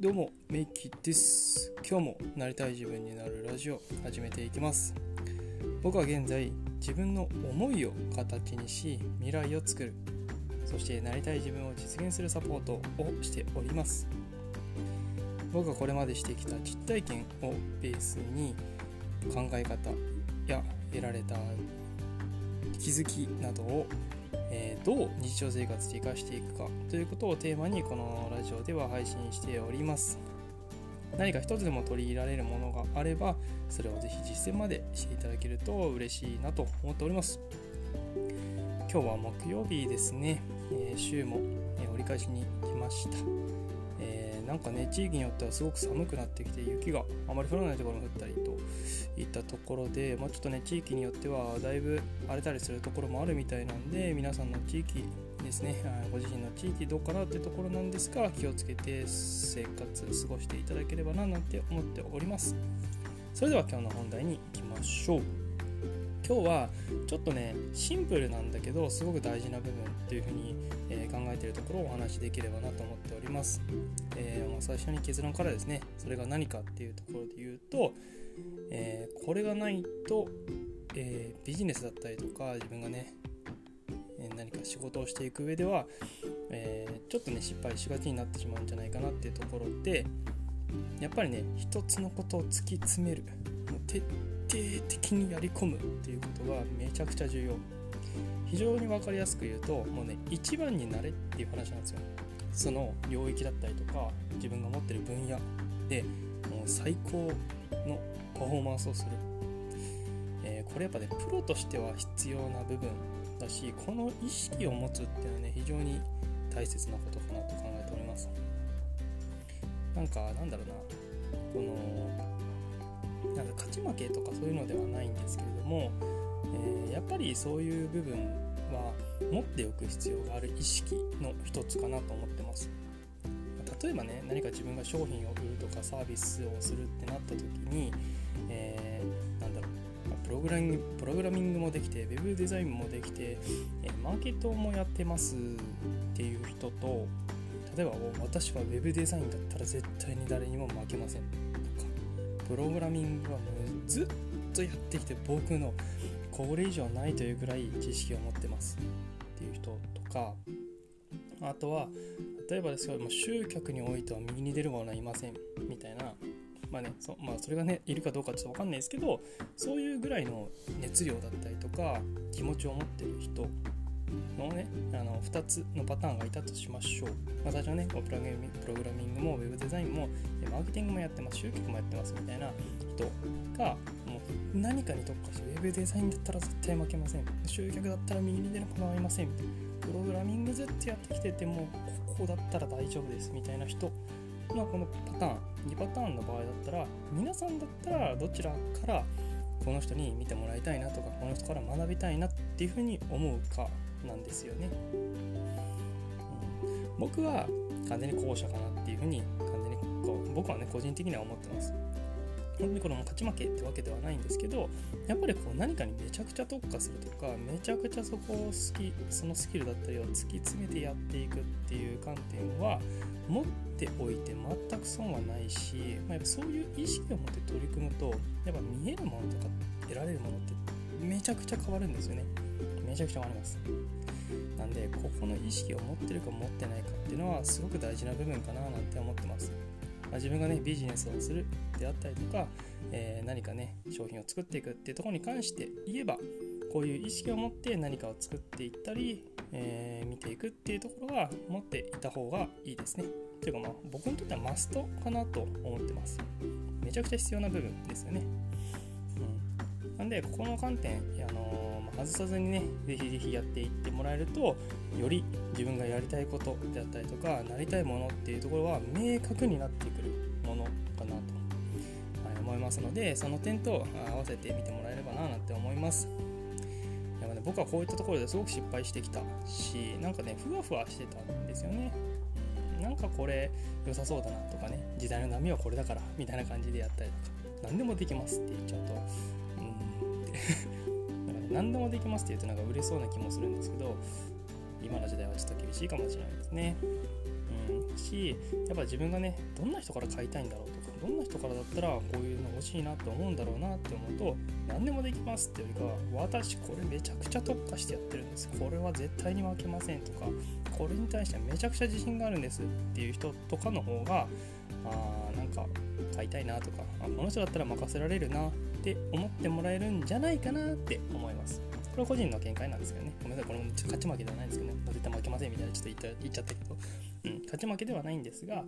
どうもメイキです。今日もなりたい自分になるラジオ始めていきます。僕は現在自分の思いを形にし未来を作る。そしてなりたい自分を実現するサポートをしております。僕がこれまでしてきた実体験をベースに考え方や得られた気づきなどをえ、どう日常生活で生かしていくかということをテーマにこのラジオでは配信しております。何か一つでも取り入れられるものがあればそれをぜひ実践までしていただけると嬉しいなと思っております。今日は木曜日ですね、え、週も、折り返しに来ました。なんかね地域によってはすごく寒くなってきて雪があまり降らないところも降ったりといったところで、まあ、ちょっとね地域によってはだいぶ荒れたりするところもあるみたいなんで皆さんの地域ですねご自身の地域どうかなってところなんですが気をつけて生活過ごしていただければななんて思っております。それでは今日の本題に行きましょう。今日はちょっとねシンプルなんだけどすごく大事な部分っていうふうに、考えているところをお話しできればなと思っております、えー、まあ、最初に結論からですねそれが何かっていうところで言うと、えー、これがないと、えビジネスだったりとか自分がね何か仕事をしていく上では、えちょっとね失敗しがちになってしまうんじゃないかなっていうところでやっぱりね一つのことを突き詰めるもう徹底的にやり込むっていうことがめちゃくちゃ重要。非常に分かりやすく言うともうね一番になれっていう話なんですよ。その領域だったりとか自分が持ってる分野でもう最高のパフォーマンスをする、えー、これやっぱねプロとしては必要な部分だしこの意識を持つっていうのはね非常に大切なことかなと考えております。なんかなんだろうなこのなんか勝ち負けとかそういうのではないんですけれども、えー、やっぱりそういう部分は持っておく必要がある意識の一つかなと思ってます。例えばね何か自分が商品を売るとかサービスをするってなった時に、えー、なんだろうプログラミングプログラミングもできて web デザインもできて、えー、マーケットもやってますっていう人と例えば私は web デザインだったら絶対に誰にも負けませんとかプログラミングはもうずっとやってきて僕のこれ以上ないというぐらい知識を持ってますっていう人とかあとは例えばですけど集客においては右に出る者はいませんみたいなまあねそ,、まあ、それがねいるかどうかちょっと分かんないですけどそういうぐらいの熱量だったりとか気持ちを持ってる人のねあの2つのパターンがいたとしましょう、まあ、最初はねプログラミングもウェブデザインもマーケティングもやってます集客もやってますみたいな人がもう何かに特化してウェブデザインだったら絶対負けません。集客だったら右に出ることはいません。みたいなプログラミングずっとやってきててもここだったら大丈夫ですみたいな人のこのパターン。2パターンの場合だったら皆さんだったらどちらからこの人に見てもらいたいなとかこの人から学びたいなっていうふうに思うかなんですよね、うん、僕は完全に後者かなっていうふうに完全にこう僕はね個人的には思ってます。本当にこの勝ち負けってわけではないんですけどやっぱりこう何かにめちゃくちゃ特化するとかめちゃくちゃそこを好きそのスキルだったりを突き詰めてやっていくっていう観点は持っておいて全く損はないし、まあ、やっぱそういう意識を持って取り組むとやっぱ見えるものとか得られるものってめちゃくちゃ変わるんですよね。めちゃくちゃ変わります。なんでここの意識を持ってるか持ってないかっていうのはすごく大事な部分かななんて思ってます。まあ、自分がねビジネスをするであったりとか、えー、何かね商品を作っていくっていうところに関して言えばこういう意識を持って何かを作っていったり、えー、見ていくっていうところは持っていた方がいいですね。というかまあ僕にとってはマストかなと思ってます。めちゃくちゃ必要な部分ですよね。うん、なんでここの観点、あのー、外さずにねぜひぜひやっていってもらえるとより自分がやりたいことであったりとかなりたいものっていうところは明確になってくるものかなと、思いますのでその点と合わせて見てもらえればななんて思います。でも、ね、僕はこういったところですごく失敗してきたしなんかねふわふわしてたんですよね。なんかこれ良さそうだなとかね時代の波はこれだからみたいな感じでやったりとか何でもできますって言っちゃうとうんってなんか、ね、何でもできますって言うとなんか売れそうな気もするんですけど今の時代はちょっと厳しいかもしれないですね。うん、しやっぱ自分がねどんな人から買いたいんだろうとかどんな人からだったらこういうの欲しいなと思うんだろうなって思うと何でもできますっていうよりかは私これめちゃくちゃ特化してやってるんですこれは絶対に負けませんとかこれに対してはめちゃくちゃ自信があるんですっていう人とかの方があーなんか買いたいなとかあこの人だったら任せられるなって思ってもらえるんじゃないかなって思います。これは個人の見解なんですけどね。ごめんなさい。これも勝ち負けではないんですけどね。絶対負けませんみたいなちょっと言っちゃったけどうん、勝ち負けではないんですがやっ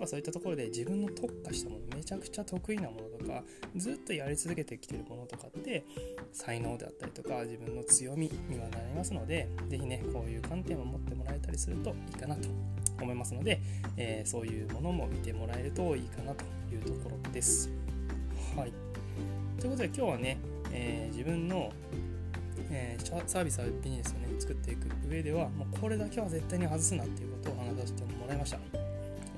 ぱそういったところで自分の特化したものめちゃくちゃ得意なものとかずっとやり続けてきてるものとかって才能であったりとか自分の強みにはなりますので是非ねこういう観点を持ってもらえたりするといいかなと思いますので、えー、そういうものも見てもらえるといいかなというところです。ということで今日はね、えー、自分のえー、サービスはビジネスをね作っていく上ではもうこれだけは絶対に外すなっていうことを話させてもらいました。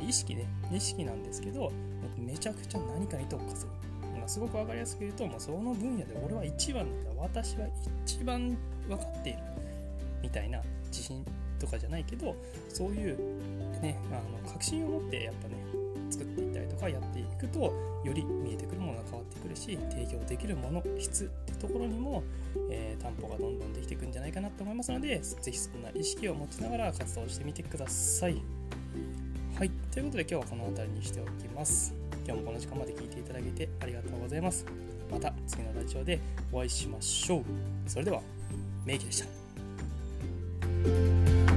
意識ね意識なんですけどめちゃくちゃ何かに特化する、まあ、すごく分かりやすく言うともうその分野で俺は一番だ私は一番分かっているみたいな自信とかじゃないけどそういうねあの確信を持ってやっぱね作っていったりとかやっていくとより見えてくるものが変わってくる。し提供できるもの質ってところにも、えー、担保がどんどんできていくんじゃないかなと思いますので是非そんな意識を持ちながら活動してみてください。はい、ということで今日はこの辺りにしておきます。今日もこの時間まで聞いていただけてありがとうございます。また次のラジオでお会いしましょう。それでは、メイキでした。